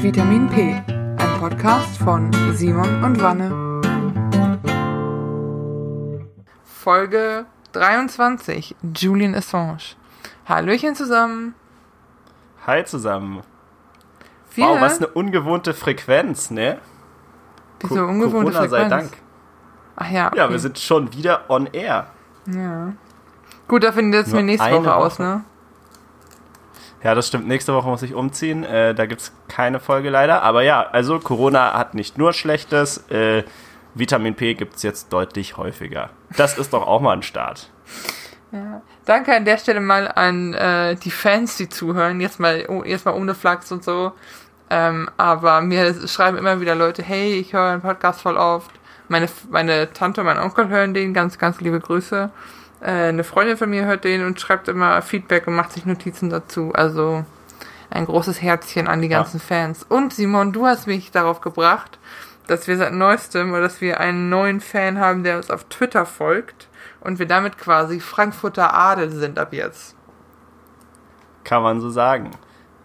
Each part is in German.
Vitamin P, ein Podcast von Simon und Wanne. Folge 23, Julian Assange. Hallöchen zusammen. Hi zusammen. Wir, Wow, was eine ungewohnte Frequenz, ne? Wieso Co- ungewohnte Corona sei Frequenz? Dank. Ach ja, okay. Ja, wir sind schon wieder on air. ja. Gut, setzen wir Nur nächste eine Woche aus, Woche. ne? Ja, das stimmt. Nächste Woche muss ich umziehen. Äh, da gibt's keine Folge leider. Aber ja, also Corona hat nicht nur Schlechtes. Äh, Vitamin P gibt's jetzt deutlich häufiger. Das ist doch auch mal ein Start. Danke an der Stelle mal an äh, die Fans, die zuhören. Jetzt mal, oh, jetzt mal ohne Flachs und so. Ähm, aber mir schreiben immer wieder Leute, hey, ich höre einen Podcast voll oft. Meine, meine Tante und mein Onkel hören den, ganz, ganz liebe Grüße. Äh, eine Freundin von mir hört den und schreibt immer Feedback und macht sich Notizen dazu. Also ein großes Herzchen an die Ja. ganzen Fans. Und Simon, du hast mich darauf gebracht, dass wir seit neuestem oder dass wir einen neuen Fan haben, der uns auf Twitter folgt und wir damit quasi Frankfurter Adel sind ab jetzt. Kann man so sagen.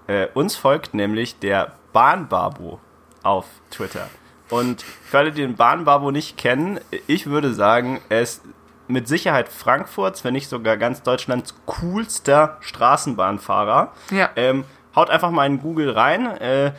Äh, uns folgt nämlich der Bahnbabo auf Twitter. Und für alle, die den Bahnbabo nicht kennen, ich würde sagen, er ist mit Sicherheit Frankfurts, wenn nicht sogar ganz Deutschlands coolster Straßenbahnfahrer. Ja. Ähm, haut einfach mal in Google rein. Äh,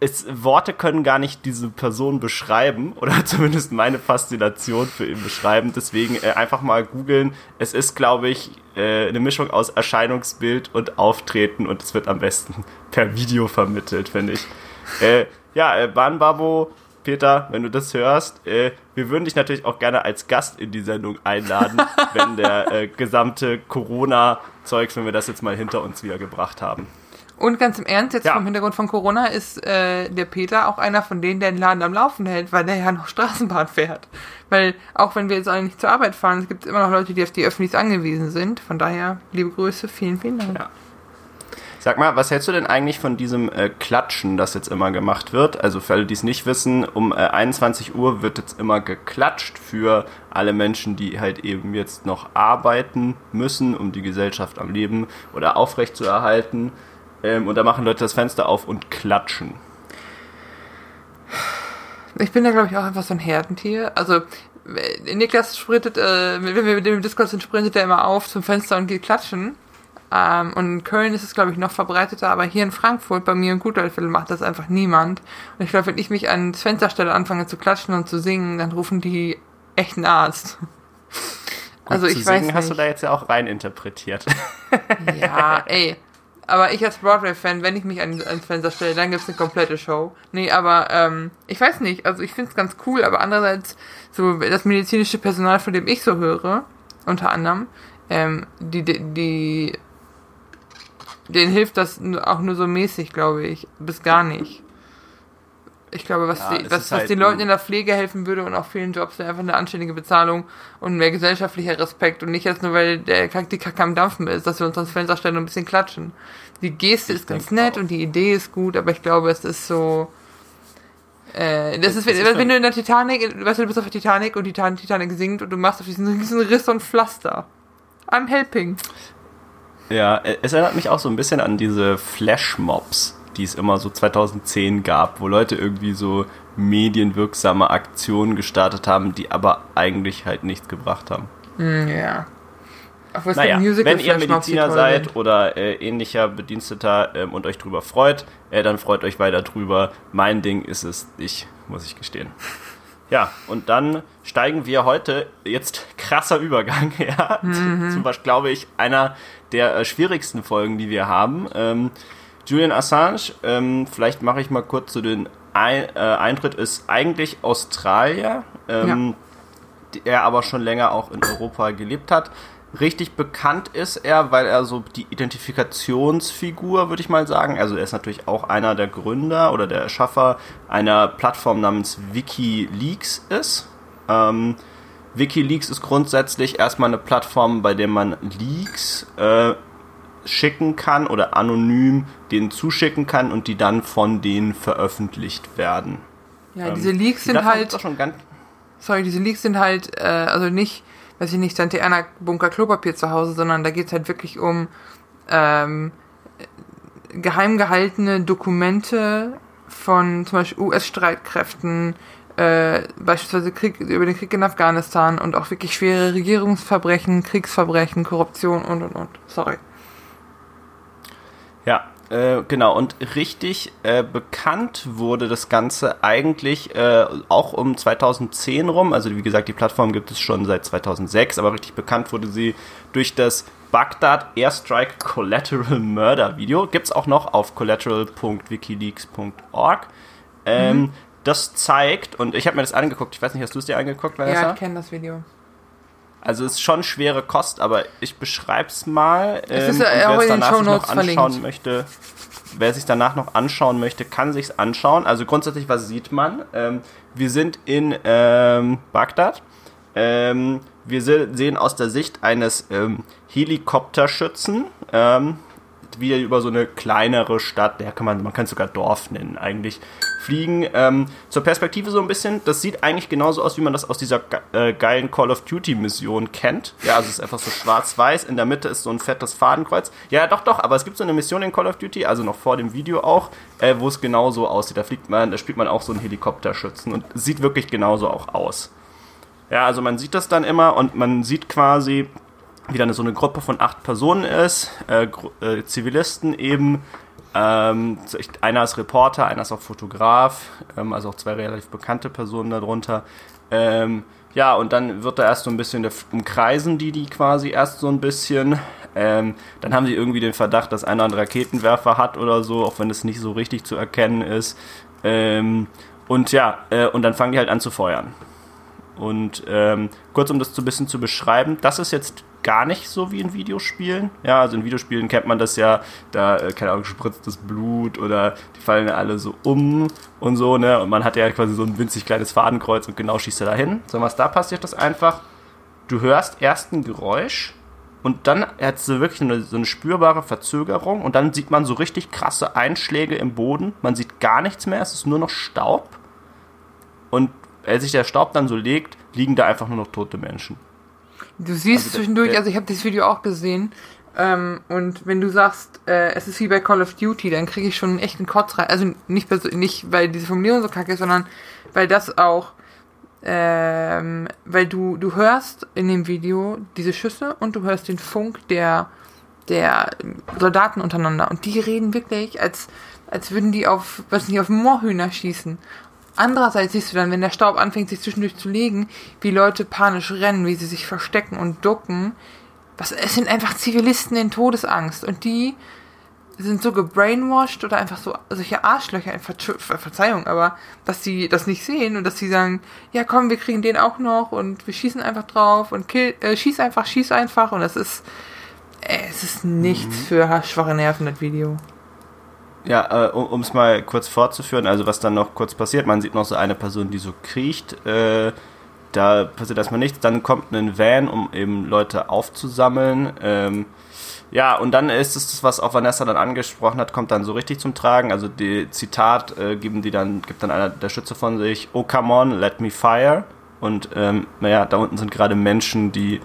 es, Worte können gar nicht diese Person beschreiben oder zumindest meine Faszination für ihn beschreiben. Deswegen äh, einfach mal googeln. Es ist, glaube ich, äh, eine Mischung aus Erscheinungsbild und Auftreten und es wird am besten per Video vermittelt, finde ich. Äh, ja, äh, Bahnbabo, Peter, wenn du das hörst, äh, wir würden dich natürlich auch gerne als Gast in die Sendung einladen, wenn der äh, gesamte Corona-Zeugs, wenn wir das jetzt mal hinter uns wieder gebracht haben. Und ganz im Ernst, jetzt Ja. vom Hintergrund von Corona ist äh, der Peter auch einer von denen, der den Laden am Laufen hält, weil der ja noch Straßenbahn fährt. Weil auch wenn wir jetzt alle nicht zur Arbeit fahren, es gibt immer noch Leute, die auf die Öffentlichs angewiesen sind. Von daher, liebe Grüße, vielen, vielen Dank. Ja. Sag mal, was hältst du denn eigentlich von diesem äh, Klatschen, das jetzt immer gemacht wird? Also für alle, die es nicht wissen, um äh, 21 Uhr wird jetzt immer geklatscht für alle Menschen, die halt eben jetzt noch arbeiten müssen, um die Gesellschaft am Leben oder aufrecht zu erhalten. Ähm, und da machen Leute das Fenster auf und klatschen. Ich bin da, glaube ich, auch einfach so ein Herdentier. Also, äh, Niklas sprintet, äh, wenn wir mit dem Discord sind, sprintet er immer auf zum Fenster und geht klatschen. Ähm, und in Köln ist es, glaube ich, noch verbreiteter, aber hier in Frankfurt, bei mir im Gutwaldviertel, macht das einfach niemand. Und ich glaube, wenn ich mich ans Fenster stelle, anfange zu klatschen und zu singen, dann rufen die echt einen Arzt. also, Gut, ich zu weiß singen nicht. hast du da jetzt ja auch rein interpretiert. Ja, ey. Aber ich als Broadway-Fan, wenn ich mich an, ans Fenster stelle, dann gibt's eine komplette Show. Nee, aber ähm, ich weiß nicht. Also ich find's ganz cool, aber andererseits, so das medizinische Personal, von dem ich so höre, unter anderem, ähm, die, die, die denen hilft das auch nur so mäßig, glaube ich. Bis gar nicht. Ich glaube, was, Ja, die, was, was halt den Leuten in der Pflege helfen würde und auch vielen Jobs, wäre einfach eine anständige Bezahlung und mehr gesellschaftlicher Respekt und nicht jetzt nur, weil der Kack- die Kacke am Dampfen ist, dass wir uns ans Fenster stellen und ein bisschen klatschen. Die Geste Ich ist ganz nett auch. und die Idee ist gut, aber ich glaube, es ist so. Äh, das Es- ist, ist wenn du in der Titanic, weißt du, du bist auf der Titanic und die Titan- Titanic sinkt und du machst auf diesen riesen Riss und Pflaster. I'm helping. Ja, äh, es erinnert mich auch so ein bisschen an diese Flashmobs, die es immer so 2010 gab, wo Leute irgendwie so medienwirksame Aktionen gestartet haben, die aber eigentlich halt nichts gebracht haben. Hm, ja. Was Naja, wenn ihr Mediziner seid oder äh, ähnlicher Bediensteter ähm, und euch drüber freut, äh, dann freut euch weiter drüber. Mein Ding ist es nicht, muss ich gestehen. Ja, und dann steigen wir heute, jetzt krasser Übergang, ja, Mhm. zum Beispiel, glaube ich, einer der äh, schwierigsten Folgen, die wir haben. Ähm, Julian Assange, ähm, vielleicht mache ich mal kurz zu den Ein äh, Eintritt, ist eigentlich Australier, ähm, der aber schon länger auch in Europa gelebt hat. Richtig bekannt ist er, weil er so die Identifikationsfigur, würde ich mal sagen. Also er ist natürlich auch einer der Gründer oder der Erschaffer einer Plattform namens WikiLeaks ist. Ähm, WikiLeaks ist grundsätzlich erstmal eine Plattform, bei der man Leaks äh, schicken kann oder anonym denen zuschicken kann und die dann von denen veröffentlicht werden. Ja, Ähm, diese Leaks die sind halt. Sorry, diese Leaks sind halt, äh, also nicht, weiß ich nicht, Tante Anna Bunker Klopapier zu Hause, sondern da geht's halt wirklich um ähm, geheim gehaltene Dokumente von zum Beispiel US-Streitkräften, äh, beispielsweise Krieg, über den Krieg in Afghanistan und auch wirklich schwere Regierungsverbrechen, Kriegsverbrechen, Korruption und und und. Sorry. Äh, genau. Und richtig äh, bekannt wurde das Ganze eigentlich äh, auch um 2010 rum. Also wie gesagt, die Plattform gibt es schon seit 2006, aber richtig bekannt wurde sie durch das Baghdad Airstrike Collateral Murder Video. Gibt es auch noch auf collateral.wikileaks.org. Ähm, mhm. Das zeigt, und ich habe mir das angeguckt, ich weiß nicht, hast du es dir angeguckt, Vanessa? Ja, ich kenne das Video. Also es ist schon schwere Kost, aber ich beschreibe es mal. Es ist ähm, ja auch in den Show Notes anschauen möchte, wer sich danach noch anschauen möchte, kann sich's anschauen. Also grundsätzlich, was sieht man? Ähm, wir sind in ähm, Bagdad. Ähm, wir se sehen aus der Sicht eines ähm, Helikopterschützen, ähm, wie über so eine kleinere Stadt, der kann man, man kann es sogar Dorf nennen eigentlich, fliegen. Ähm, zur Perspektive so ein bisschen, das sieht eigentlich genauso aus, wie man das aus dieser äh, geilen Call of Duty Mission kennt. Ja, also es ist einfach so schwarz-weiß, in der Mitte ist so ein fettes Fadenkreuz. Ja, doch, doch, aber es gibt so eine Mission in Call of Duty, also noch vor dem Video auch, äh, wo es genauso aussieht. Da fliegt man, da spielt man auch so einen Helikopterschützen und sieht wirklich genauso auch aus. Ja, also man sieht das dann immer und man sieht quasi, wie dann so eine Gruppe von acht Personen ist, äh, äh, Zivilisten eben. Ähm, einer ist Reporter, einer ist auch Fotograf, ähm, also auch zwei relativ bekannte Personen darunter. Ähm, ja, und dann wird da erst so ein bisschen, umkreisen die die quasi erst so ein bisschen. Ähm, dann haben sie irgendwie den Verdacht, dass einer einen Raketenwerfer hat oder so, auch wenn es nicht so richtig zu erkennen ist. Ähm, und ja, äh, und dann fangen die halt an zu feuern. Und ähm, kurz um das so ein bisschen zu beschreiben, das ist jetzt gar nicht so wie in Videospielen. Ja, also in Videospielen kennt man das ja, da, äh, keine Ahnung, spritzt das Blut oder die fallen ja alle so um und so, ne? Und man hat ja quasi so ein winzig kleines Fadenkreuz und genau schießt er dahin. So, was da passiert, das einfach, du hörst erst ein Geräusch und dann hat so wirklich eine, so eine spürbare Verzögerung und dann sieht man so richtig krasse Einschläge im Boden. Man sieht gar nichts mehr, es ist nur noch Staub. Und als sich der Staub dann so legt, liegen da einfach nur noch tote Menschen. Du siehst also zwischendurch, der, also ich habe das Video auch gesehen, ähm, und wenn du sagst, äh, es ist wie bei Call of Duty, dann kriege ich schon einen echten Kotz rein. Also nicht, nicht weil diese Formulierung so kacke ist, sondern weil das auch, ähm, weil du, du hörst in dem Video diese Schüsse und du hörst den Funk der, der Soldaten untereinander. Und die reden wirklich, als, als würden die auf, was nicht, auf Moorhühner schießen. Andererseits siehst du dann, wenn der Staub anfängt, sich zwischendurch zu legen, wie Leute panisch rennen, wie sie sich verstecken und ducken. Was, es sind einfach Zivilisten in Todesangst und die sind so gebrainwashed oder einfach so solche Arschlöcher, Ver Verzeihung, aber dass die das nicht sehen und dass die sagen, ja komm, wir kriegen den auch noch und wir schießen einfach drauf und kill, äh, schieß einfach, schieß einfach und das ist, äh, es ist nichts mhm. für schwache Nerven, das Video. Ja, äh, um es mal kurz fortzuführen, also was dann noch kurz passiert, man sieht noch so eine Person, die so kriecht, äh, da passiert erstmal nichts, dann kommt ein Van, um eben Leute aufzusammeln. Ähm, ja, und dann ist es das, was auch Vanessa dann angesprochen hat, kommt dann so richtig zum Tragen. Also die Zitat äh, geben die dann, gibt dann einer der Schütze von sich, oh come on, let me fire. Und ähm, naja, da unten sind gerade Menschen, die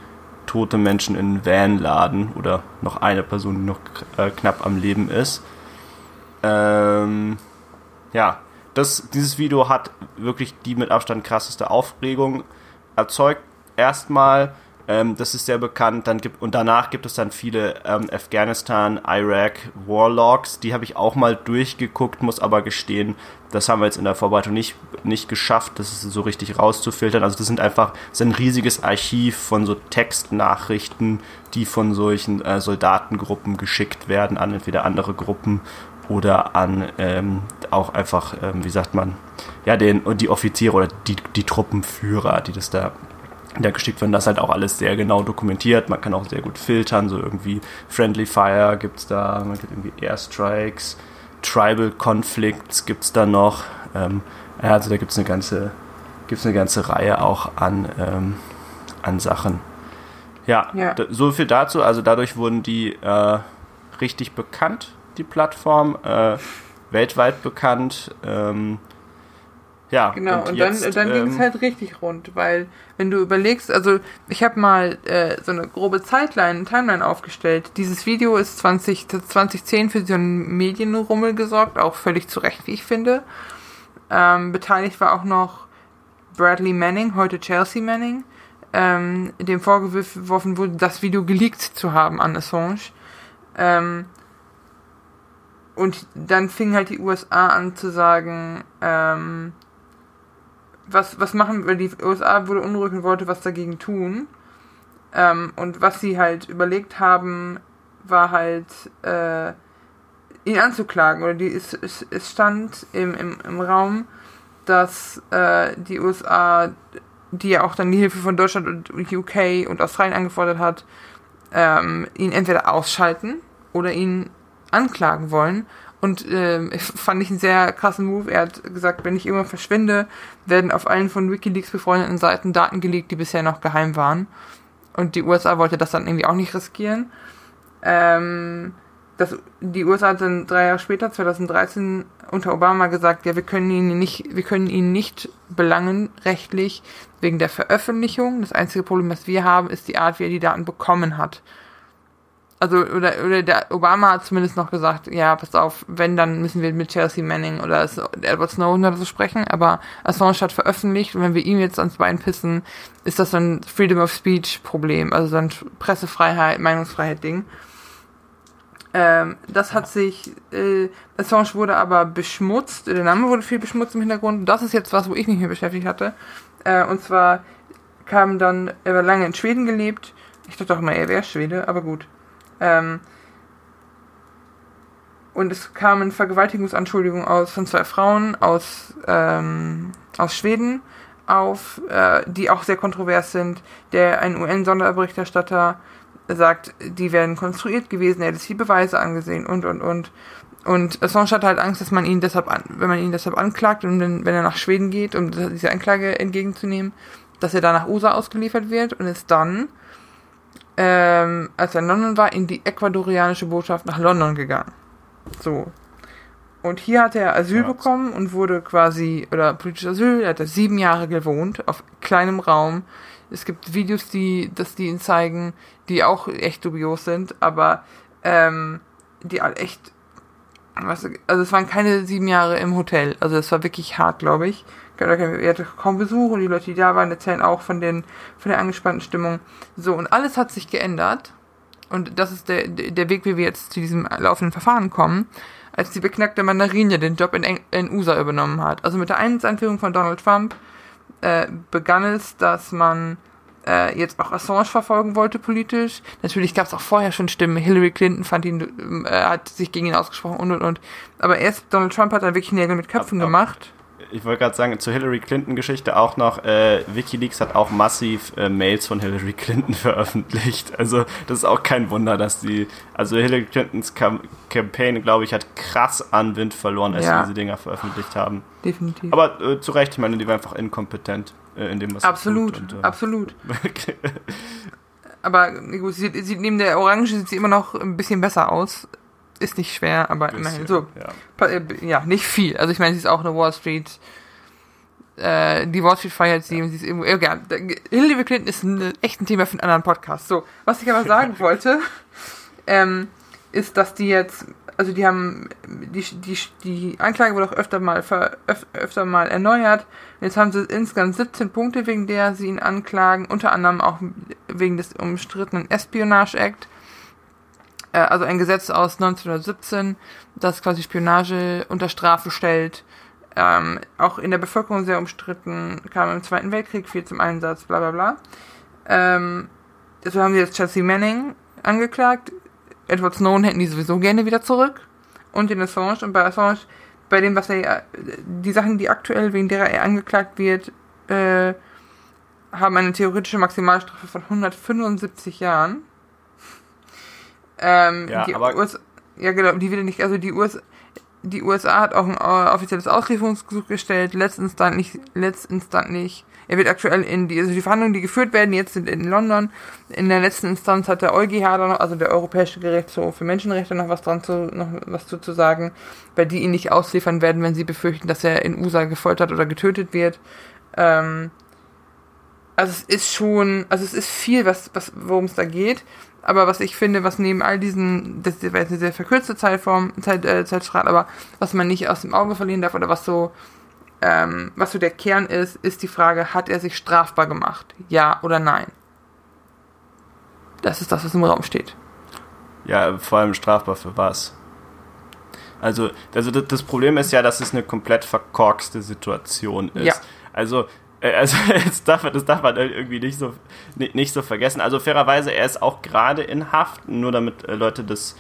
tote Menschen in Van laden oder noch eine Person, die noch äh, knapp am Leben ist. Ähm, ja, das, dieses Video hat wirklich die mit Abstand krasseste Aufregung erzeugt. Erstmal, ähm, das ist sehr bekannt, dann gibt, und danach gibt es dann viele ähm, Afghanistan, Iraq, Warlocks, die habe ich auch mal durchgeguckt, muss aber gestehen, das haben wir jetzt in der Vorbereitung nicht, nicht geschafft, das so richtig rauszufiltern. Also das sind einfach, das ist ein riesiges Archiv von so Textnachrichten, die von solchen äh, Soldatengruppen geschickt werden an entweder andere Gruppen oder an ähm, auch einfach, ähm, wie sagt man, ja, den, die Offiziere oder die, die Truppenführer, die das da da geschickt werden, das ist halt auch alles sehr genau dokumentiert. Man kann auch sehr gut filtern, so irgendwie Friendly Fire gibt es da, man gibt irgendwie Airstrikes, Tribal Conflicts gibt es da noch. Ähm, ja, also da gibt es eine ganze, gibt's eine ganze Reihe auch an, ähm, an Sachen. Ja, ja. so viel dazu. Also dadurch wurden die äh, richtig bekannt die Plattform, äh, weltweit bekannt. Ähm, Ja, genau. Und, und jetzt, dann, dann ähm, ging es halt richtig rund, weil wenn du überlegst, also ich habe mal äh, so eine grobe Zeitline, Timeline aufgestellt. Dieses Video ist 20, 2010 für so einen Medienrummel gesorgt, auch völlig zu Recht, wie ich finde. Ähm, beteiligt war auch noch Bradley Manning, heute Chelsea Manning, ähm, dem vorgeworfen wurde, das Video geleakt zu haben an Assange. Ähm, und dann fingen halt die USA an zu sagen, ähm, was, was machen, weil die USA wurde unruhig und wollte was dagegen tun. Ähm, und was sie halt überlegt haben, war halt, äh, ihn anzuklagen. Oder die, es, es, es stand im, im, im Raum, dass äh, die USA, die ja auch dann die Hilfe von Deutschland und UK und Australien angefordert hat, ähm, ihn entweder ausschalten oder ihn anklagen wollen. Und äh, fand ich einen sehr krassen Move. Er hat gesagt, wenn ich immer verschwinde, werden auf allen von Wikileaks befreundeten Seiten Daten gelegt, die bisher noch geheim waren. Und die USA wollte das dann irgendwie auch nicht riskieren. Ähm, das, die USA hat dann drei Jahre später, 2013, unter Obama gesagt, ja, wir können ihn nicht, wir können ihn nicht belangen rechtlich wegen der Veröffentlichung. Das einzige Problem, das wir haben, ist die Art, wie er die Daten bekommen hat also oder oder der Obama hat zumindest noch gesagt, ja, pass auf, wenn dann müssen wir mit Chelsea Manning oder Edward Snowden oder so sprechen, aber Assange hat veröffentlicht und wenn wir ihm jetzt ans Bein pissen, ist das so ein Freedom of Speech Problem, also so ein Pressefreiheit, Meinungsfreiheit Ding. Ähm, das hat sich, äh, Assange wurde aber beschmutzt, der Name wurde viel beschmutzt im Hintergrund. Das ist jetzt was, wo ich mich mehr beschäftigt hatte. Äh, und zwar kam dann, er war lange in Schweden gelebt. Ich dachte auch immer, er wäre Schwede, aber gut. Ähm, und es kamen Vergewaltigungsanschuldigungen aus von zwei Frauen aus, ähm, aus Schweden auf, äh, die auch sehr kontrovers sind. Der ein UN-Sonderberichterstatter sagt, die wären konstruiert gewesen, er hätte sich die Beweise angesehen und und und. Und Assange hat halt Angst, dass man ihn deshalb, an, wenn man ihn deshalb anklagt und wenn, wenn er nach Schweden geht, um diese Anklage entgegenzunehmen, dass er da nach USA ausgeliefert wird und ist dann ähm, als er in London war, in die ecuadorianische Botschaft nach London gegangen. So. Und hier hat er Asyl ja. bekommen und wurde quasi, oder politisches Asyl, er hat da sieben Jahre gewohnt, auf kleinem Raum. Es gibt Videos, die, dass die ihn zeigen, die auch echt dubios sind, aber ähm, die echt, was, also es waren keine sieben Jahre im Hotel, also es war wirklich hart, glaube ich er hatte kaum Besuch und die Leute, die da waren, erzählen auch von, den, von der angespannten Stimmung. So, und alles hat sich geändert. Und das ist der, der Weg, wie wir jetzt zu diesem laufenden Verfahren kommen, als die beknackte Mandarine den Job in, in USA übernommen hat. Also mit der Einführung von Donald Trump äh, begann es, dass man äh, jetzt auch Assange verfolgen wollte politisch. Natürlich gab es auch vorher schon Stimmen. Hillary Clinton fand ihn, äh, hat sich gegen ihn ausgesprochen und und und. Aber erst Donald Trump hat dann wirklich Nägel mit Köpfen ab, ab. gemacht ich wollte gerade sagen, zur Hillary Clinton-Geschichte auch noch, äh, Wikileaks hat auch massiv äh, Mails von Hillary Clinton veröffentlicht. Also das ist auch kein Wunder, dass die, also Hillary Clintons Cam Campaign, glaube ich, hat krass an Wind verloren, als ja. sie diese Dinger veröffentlicht haben. Definitiv. Aber äh, zu Recht, ich meine, die war einfach inkompetent äh, in dem, was absolut, sie tut. Und, äh, absolut, aber gut, sie, sie, neben der Orange sieht sie immer noch ein bisschen besser aus ist nicht schwer, aber bisschen, immerhin so. Ja. Äh, ja. nicht viel. Also ich meine, sie ist auch eine Wall Street. Äh, die Wall Street feiert sie ja. sie ist irgendwo. Ja, Hillary Clinton ist ein, echt ein Thema für einen anderen Podcast. So, was ich aber sagen wollte, ähm, ist, dass die jetzt, also die haben, die, die, die Anklage wurde auch öfter mal, ver, öf, öfter mal erneuert. Jetzt haben sie insgesamt 17 Punkte, wegen der sie ihn anklagen, unter anderem auch wegen des umstrittenen Espionage Act äh, also ein Gesetz aus 1917, das quasi Spionage unter Strafe stellt. Ähm, auch in der Bevölkerung sehr umstritten, kam im Zweiten Weltkrieg viel zum Einsatz, bla bla bla. Ähm, so haben sie jetzt Chelsea Manning angeklagt. Edward Snowden hätten die sowieso gerne wieder zurück. Und den Assange. Und bei Assange, bei dem, was er, die Sachen, die aktuell, wegen derer er angeklagt wird, äh, haben eine theoretische Maximalstrafe von 175 Jahren. Ähm, ja, aber US ja, genau, die will nicht, also die US die USA hat auch ein äh, offizielles Auslieferungsgesuch gestellt, letztinstantlich, letztinstantlich. Er wird aktuell in die, also die Verhandlungen, die geführt werden, jetzt sind in London. In der letzten Instanz hat der EuGH da noch, also der Europäische Gerichtshof für Menschenrechte noch was dran zu, noch was zu, zu sagen, weil die ihn nicht ausliefern werden, wenn sie befürchten, dass er in USA gefoltert oder getötet wird. Ähm, also es ist schon, also es ist viel, was, was, worum es da geht. Aber was ich finde, was neben all diesen, das war jetzt eine sehr verkürzte Zeitform, Zeit, äh, Zeitstrahl, aber was man nicht aus dem Auge verlieren darf oder was so, ähm, was so der Kern ist, ist die Frage, hat er sich strafbar gemacht? Ja oder nein? Das ist das, was im Raum steht. Ja, vor allem strafbar für was? Also, also das Problem ist ja, dass es eine komplett verkorkste Situation ist. Ja. Also also das darf, das darf man irgendwie nicht so, nicht so vergessen. Also fairerweise, er ist auch gerade in Haft, nur damit äh, Leute das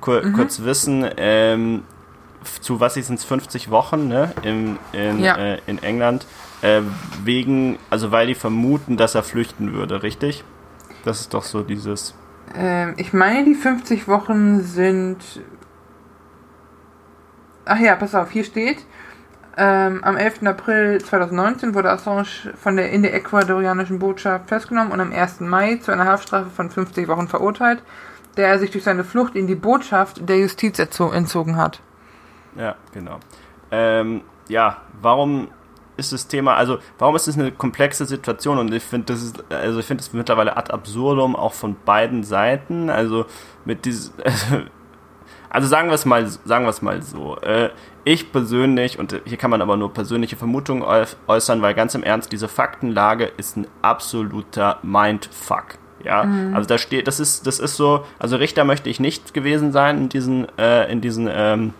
kur mhm. kurz wissen. Ähm, zu was sind es 50 Wochen ne? in, in, ja. äh, in England. Äh, wegen, also weil die vermuten, dass er flüchten würde, richtig? Das ist doch so dieses. Ähm, ich meine, die 50 Wochen sind. Ach ja, pass auf, hier steht. Ähm, am 11. April 2019 wurde Assange von der in der ecuadorianischen Botschaft festgenommen und am 1. Mai zu einer Haftstrafe von 50 Wochen verurteilt, der er sich durch seine Flucht in die Botschaft der Justiz entzogen hat. Ja, genau. Ähm, ja, warum ist das Thema, also warum ist es eine komplexe Situation und ich finde, das ist, also ich finde es mittlerweile ad absurdum auch von beiden Seiten, also mit diesem, also also sagen wir es mal, sagen wir es mal so. Äh, ich persönlich, und hier kann man aber nur persönliche Vermutungen äußern, weil ganz im Ernst, diese Faktenlage ist ein absoluter Mindfuck. Ja, mhm. also da steht, das ist, das ist so, also Richter möchte ich nicht gewesen sein in diesen, äh, in diesen, ähm,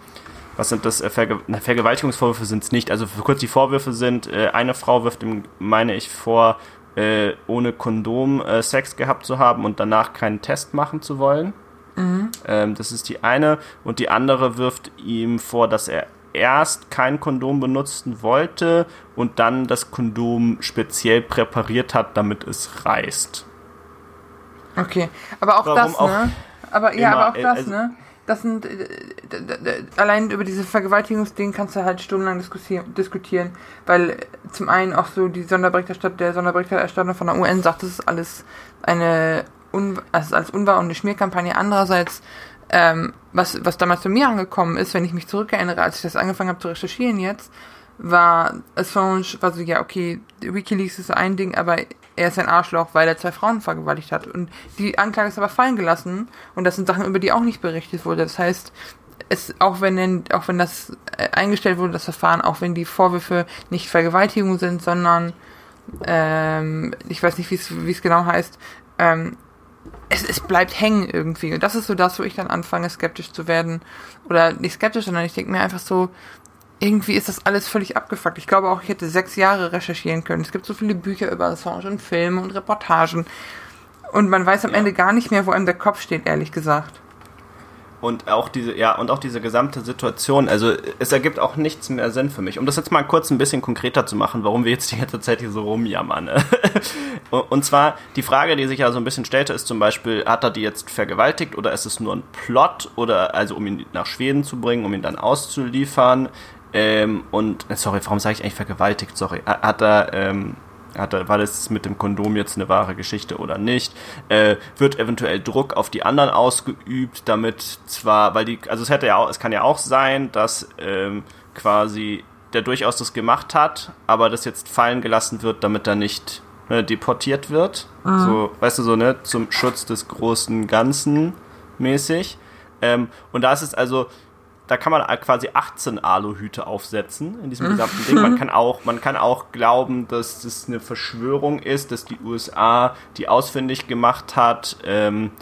was sind das, äh, Verge Vergewaltigungsvorwürfe sind es nicht. Also kurz die Vorwürfe sind, äh, eine Frau wirft ihm, meine ich, vor, äh, ohne Kondom äh, Sex gehabt zu haben und danach keinen Test machen zu wollen. Mhm. Ähm, das ist die eine. Und die andere wirft ihm vor, dass er erst kein Kondom benutzen wollte und dann das Kondom speziell präpariert hat, damit es reißt. Okay, aber auch Warum das, auch ne? Aber ja, aber auch das, also, ne? Das sind äh, allein über diese Vergewaltigungsding kannst du halt stundenlang diskutieren, weil zum einen auch so die Sonderberichterstattung, der Sonderberichterstatter von der UN sagt, das ist alles eine un, also als unwahr und eine Schmierkampagne. Andererseits, ähm, was, was damals zu mir angekommen ist, wenn ich mich zurückerinnere, als ich das angefangen habe zu recherchieren jetzt, war Assange, war so, ja, okay, Wikileaks ist ein Ding, aber er ist ein Arschloch, weil er zwei Frauen vergewaltigt hat. Und die Anklage ist aber fallen gelassen und das sind Sachen, über die auch nicht berichtet wurde. Das heißt, es, auch wenn, auch wenn das äh, eingestellt wurde, das Verfahren, auch wenn die Vorwürfe nicht Vergewaltigung sind, sondern ähm, ich weiß nicht, wie es genau heißt, ähm, es, es bleibt hängen irgendwie. Und das ist so das, wo ich dann anfange, skeptisch zu werden. Oder nicht skeptisch, sondern ich denke mir einfach so, irgendwie ist das alles völlig abgefuckt. Ich glaube auch, ich hätte sechs Jahre recherchieren können. Es gibt so viele Bücher über Assange und Filme und Reportagen. Und man weiß am ja. Ende gar nicht mehr, wo einem der Kopf steht, ehrlich gesagt und auch diese ja und auch diese gesamte Situation. Also es ergibt auch nichts mehr Sinn für mich. Um das jetzt mal kurz ein bisschen konkreter zu machen warum wir jetzt die ganze Zeit hier so rumjammern ne? und zwar die Frage die sich ja so ein bisschen stellte ist zum Beispiel hat er die jetzt vergewaltigt oder ist es nur ein Plot oder also um ihn nach Schweden zu bringen um ihn dann auszuliefern? Ähm, und sorry warum sage ich eigentlich vergewaltigt? Sorry. Hat er ähm, hat, war das mit dem Kondom jetzt eine wahre Geschichte oder nicht? Äh, wird eventuell Druck auf die anderen ausgeübt, damit zwar, weil die, also es hätte ja auch, es kann ja auch sein, dass ähm, quasi der durchaus das gemacht hat, aber das jetzt fallen gelassen wird, damit er nicht ne, deportiert wird. Mhm. So, weißt du, so, ne, zum Schutz des großen Ganzen mäßig. Ähm, und da ist es also, da kann man quasi 18 Aluhüte aufsetzen in diesem mhm. gesamten Ding. Man kann auch, man kann auch glauben, dass das eine Verschwörung ist, dass die USA die ausfindig gemacht hat. Ähm,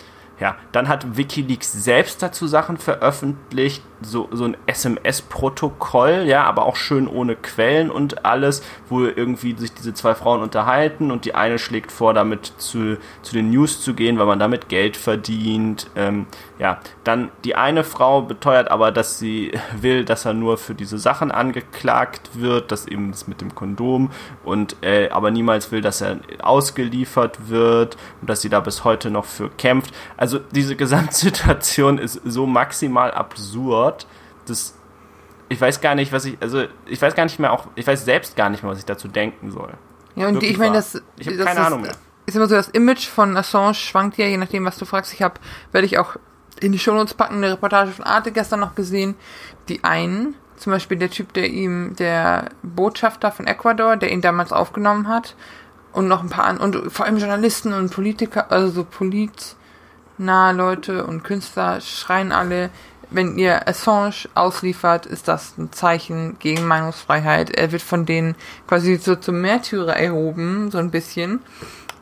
ja, dann hat WikiLeaks selbst dazu Sachen veröffentlicht, so, so ein SMS-Protokoll, ja, aber auch schön ohne Quellen und alles, wo irgendwie sich diese zwei Frauen unterhalten und die eine schlägt vor, damit zu, zu den News zu gehen, weil man damit Geld verdient. Ähm, ja, dann die eine Frau beteuert aber, dass sie will, dass er nur für diese Sachen angeklagt wird, dass eben das mit dem Kondom und äh, aber niemals will, dass er ausgeliefert wird und dass sie da bis heute noch für kämpft. Also diese Gesamtsituation ist so maximal absurd, dass ich weiß gar nicht, was ich, also ich weiß gar nicht mehr auch, ich weiß selbst gar nicht mehr, was ich dazu denken soll. Ja, und Wirklich ich meine, das, Ich habe das keine ist, Ahnung mehr. ist immer so, das Image von Assange schwankt ja, je nachdem, was du fragst. Ich habe, werde ich auch in die Shownotes packen, eine Reportage von Arte gestern noch gesehen. Die einen, zum Beispiel der Typ, der ihm, der Botschafter von Ecuador, der ihn damals aufgenommen hat, und noch ein paar an, und vor allem Journalisten und Politiker, also so politnahe Leute und Künstler schreien alle, wenn ihr Assange ausliefert, ist das ein Zeichen gegen Meinungsfreiheit. Er wird von denen quasi so zum Märtyrer erhoben, so ein bisschen.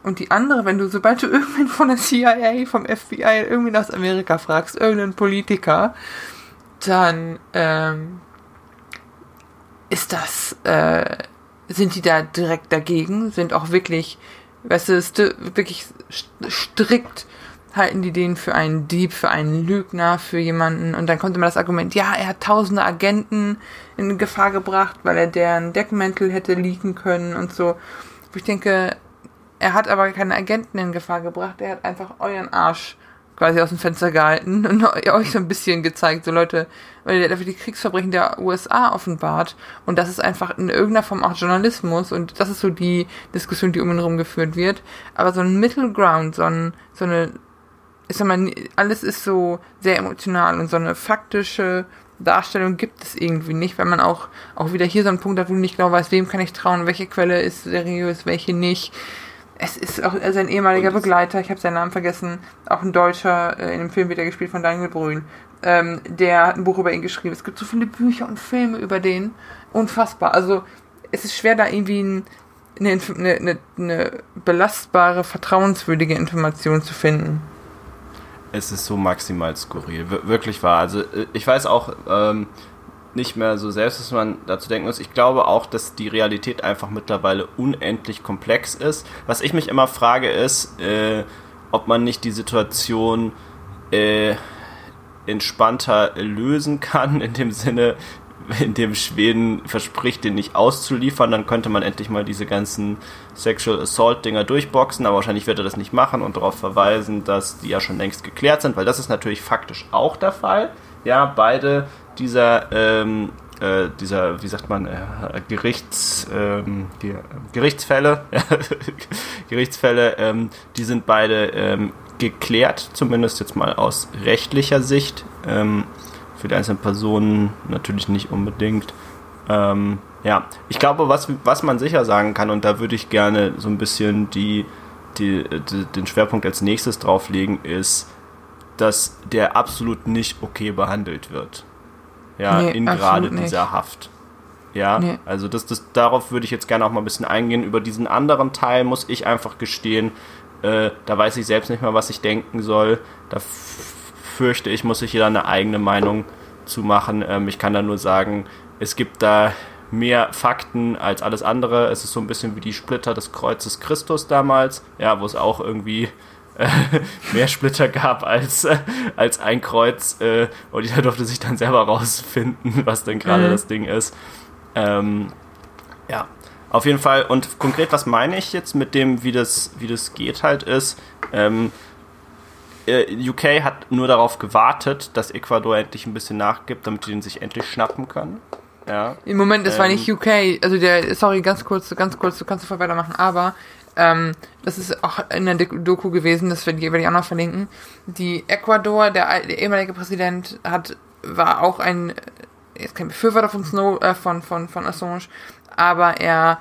Und die andere, wenn du, sobald du irgendwen von der CIA, vom FBI, irgendwen aus Amerika fragst, irgendeinen Politiker, dann ähm, ist das, äh, sind die da direkt dagegen, sind auch wirklich, weißt du, wirklich st- strikt halten die den für einen Dieb, für einen Lügner, für jemanden. Und dann kommt immer das Argument, ja, er hat tausende Agenten in Gefahr gebracht, weil er deren Deckmäntel hätte leaken können und so. Wo ich denke, er hat aber keine Agenten in Gefahr gebracht, er hat einfach euren Arsch quasi aus dem Fenster gehalten und euch so ein bisschen gezeigt, so Leute, weil er dafür die Kriegsverbrechen der USA offenbart. Und das ist einfach in irgendeiner Form auch Journalismus. Und das ist so die Diskussion, die um ihn herum geführt wird, aber so ein Middle Ground, so, ein, so eine, ich sag mal, alles ist so sehr emotional und so eine faktische Darstellung gibt es irgendwie nicht, weil man auch, auch wieder hier so einen Punkt hat, wo du nicht genau weißt, wem kann ich trauen, welche Quelle ist seriös, welche nicht. Es ist auch sein ehemaliger Und es- Begleiter, ich habe seinen Namen vergessen, auch ein Deutscher, äh, in dem Film wird er gespielt von Daniel Brühl. Ähm, der hat ein Buch über ihn geschrieben. Es gibt so viele Bücher und Filme über den. Unfassbar. Also es ist schwer, da irgendwie ein, eine, eine, eine belastbare, vertrauenswürdige Information zu finden. Es ist so maximal skurril, wir- wirklich wahr. Also äh, ich weiß auch ähm, nicht mehr so selbst, was man dazu denken muss. Ich glaube auch, dass die Realität einfach mittlerweile unendlich komplex ist. Was ich mich immer frage ist, äh, ob man nicht die Situation äh, entspannter lösen kann, in dem Sinne, in dem Schweden verspricht, den nicht auszuliefern, dann könnte man endlich mal diese ganzen Sexual Assault Dinger durchboxen, aber wahrscheinlich wird er das nicht machen und darauf verweisen, dass die ja schon längst geklärt sind, weil das ist natürlich faktisch auch der Fall. Ja, beide dieser, ähm, äh, dieser, wie sagt man, äh, Gerichts, ähm, die, äh, Gerichtsfälle, Gerichtsfälle, ähm, die sind beide ähm, geklärt, zumindest jetzt mal aus rechtlicher Sicht. Ähm, für die einzelnen Personen natürlich nicht unbedingt. Ähm, ja, ich glaube, was, was man sicher sagen kann, und da würde ich gerne so ein bisschen die, die, die, den Schwerpunkt als nächstes drauflegen, ist, dass der absolut nicht okay behandelt wird. Ja, Nee, in gerade nicht. dieser Haft. Ja, Nee. also das, das, darauf würde ich jetzt gerne auch mal ein bisschen eingehen. Über diesen anderen Teil muss ich einfach gestehen, äh, da weiß ich selbst nicht mehr, was ich denken soll. Da fürchte ich, muss sich jeder eine eigene Meinung zu machen. Ähm, ich kann da nur sagen, es gibt da mehr Fakten als alles andere. Es ist so ein bisschen wie die Splitter des Kreuzes Christus damals, ja, wo es auch irgendwie äh, mehr Splitter gab als, äh, als ein Kreuz äh, und jeder durfte sich dann selber rausfinden, was denn gerade Mhm. das Ding ist. Ähm, ja, auf jeden Fall. Und konkret, was meine ich jetzt mit dem, wie das, wie das geht halt ist, ähm, äh, UK hat nur darauf gewartet, dass Ecuador endlich ein bisschen nachgibt, damit die den sich endlich schnappen können. Ja. Im Moment, das war Ähm. nicht UK, also der, sorry, ganz kurz, ganz kurz, du kannst sofort weitermachen, aber ähm, das ist auch in der Doku gewesen, das werde ich, auch noch verlinken. Die Ecuador, der, der ehemalige Präsident, hat, war auch ein, ist kein Befürworter von Snow, äh, von, von, von Assange, aber er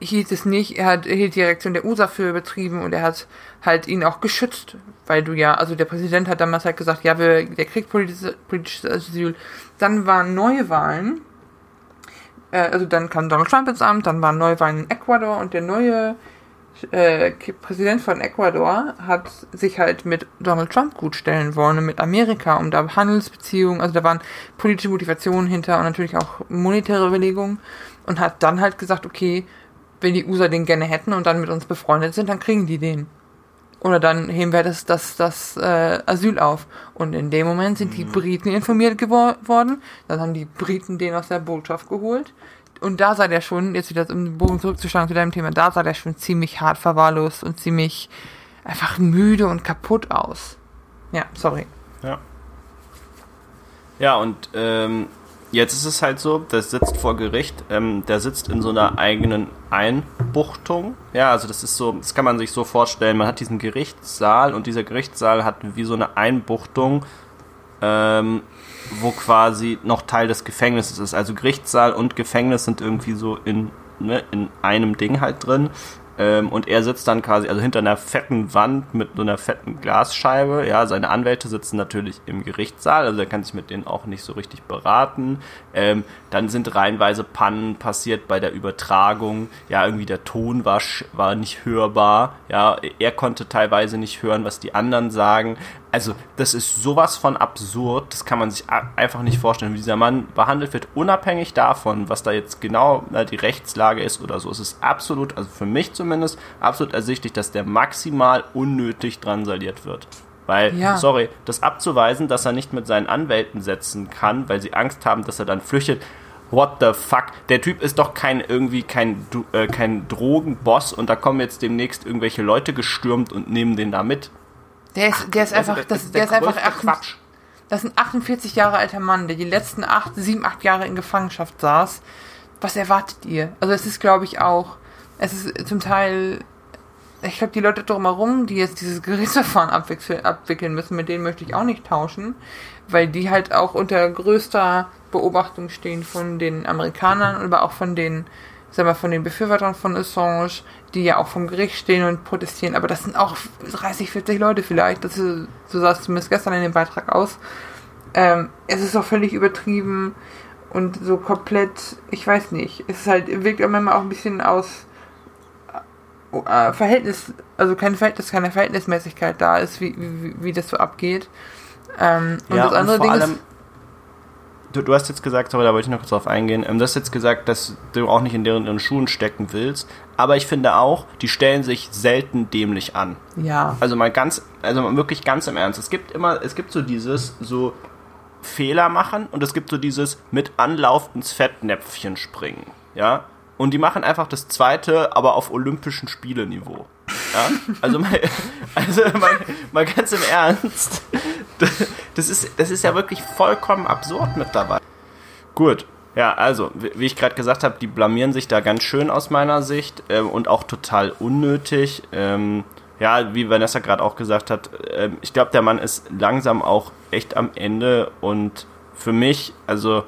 hielt es nicht, er hat, er hielt die Reaktion der USA für übertrieben und er hat halt ihn auch geschützt, weil du ja, also der Präsident hat damals halt gesagt, ja, wir, der kriegt politisches, politisches Asyl. Dann waren neue Wahlen, äh, also dann kam Donald Trump ins Amt, dann waren Neuwahlen in Ecuador und der neue äh, Präsident von Ecuador hat sich halt mit Donald Trump gut stellen wollen und mit Amerika, um da Handelsbeziehungen, also da waren politische Motivationen hinter und natürlich auch monetäre Überlegungen und hat dann halt gesagt, okay, wenn die USA den gerne hätten und dann mit uns befreundet sind, dann kriegen die den. Oder dann heben wir das, das, das äh, Asyl auf. Und in dem Moment sind die Briten informiert gewor worden. Dann haben die Briten den aus der Botschaft geholt. Und da sah der schon, jetzt wieder um den Bogen zurückzuschlagen zu deinem Thema, da sah der schon ziemlich hart verwahrlost und ziemlich einfach müde und kaputt aus. Ja, sorry. Ja. Ja, und ähm, jetzt ist es halt so, der sitzt vor Gericht, ähm, der sitzt in so einer eigenen Einbuchtung. Ja, also das ist so, das kann man sich so vorstellen. Man hat diesen Gerichtssaal und dieser Gerichtssaal hat wie so eine Einbuchtung, ähm, wo quasi noch Teil des Gefängnisses ist. Also Gerichtssaal und Gefängnis sind irgendwie so in, ne, in einem Ding halt drin. Ähm, und er sitzt dann quasi, also hinter einer fetten Wand mit so einer fetten Glasscheibe. Ja, seine Anwälte sitzen natürlich im Gerichtssaal, also er kann sich mit denen auch nicht so richtig beraten. Ähm, dann sind reihenweise Pannen passiert bei der Übertragung. Ja, irgendwie der Ton war, war nicht hörbar. Ja, er konnte teilweise nicht hören, was die anderen sagen. Also, das ist sowas von absurd, das kann man sich einfach nicht vorstellen, wie dieser Mann behandelt wird, unabhängig davon, was da jetzt genau die Rechtslage ist oder so. Es ist absolut, also für mich zumindest, absolut ersichtlich, dass der maximal unnötig drangsaliert wird. Weil, ja. sorry, das abzuweisen, dass er nicht mit seinen Anwälten setzen kann, weil sie Angst haben, dass er dann flüchtet. What the fuck? Der Typ ist doch kein irgendwie kein, äh, kein Drogenboss und da kommen jetzt demnächst irgendwelche Leute gestürmt und nehmen den da mit. Der ist, der ist einfach, das, das, der, der ist einfach Quatsch. Das ist ein 48 Jahre alter Mann, der die letzten 8, 7, 8 Jahre in Gefangenschaft saß. Was erwartet ihr? Also es ist, glaube ich, auch, es ist zum Teil, ich glaube, die Leute drumherum, die jetzt dieses Gerichtsverfahren abwickeln müssen, mit denen möchte ich auch nicht tauschen, weil die halt auch unter größter Beobachtung stehen von den Amerikanern, aber auch von den sag mal, von den Befürwortern von Assange, die ja auch vom Gericht stehen und protestieren, aber das sind auch 30, 40 Leute vielleicht. Das ist, so sah es zumindest gestern in dem Beitrag aus. Ähm, es ist auch völlig übertrieben und so komplett, ich weiß nicht, es ist halt, wirkt immer auch ein bisschen aus äh, Verhältnis, also kein Verhältnis, keine Verhältnismäßigkeit da ist, wie, wie, wie das so abgeht. Ähm, und ja, das andere Ding ist du, du hast jetzt gesagt, aber da wollte ich noch kurz drauf eingehen, ähm, du hast jetzt gesagt, dass du auch nicht in deren, ihren Schuhen stecken willst, aber ich finde auch, die stellen sich selten dämlich an. Ja. Also mal ganz, also wirklich ganz im Ernst. Es gibt immer, es gibt so dieses, so Fehler machen und es gibt so dieses mit Anlauf ins Fettnäpfchen springen. Ja. Und die machen einfach das zweite, aber auf olympischen Spieleniveau. Ja? Also, mal, also mal, mal ganz im Ernst. Das ist, das ist ja wirklich vollkommen absurd mit dabei. Gut, ja, also, wie ich gerade gesagt habe, die blamieren sich da ganz schön aus meiner Sicht äh, und auch total unnötig. Ähm, ja, wie Vanessa gerade auch gesagt hat, äh, ich glaube, der Mann ist langsam auch echt am Ende und für mich, also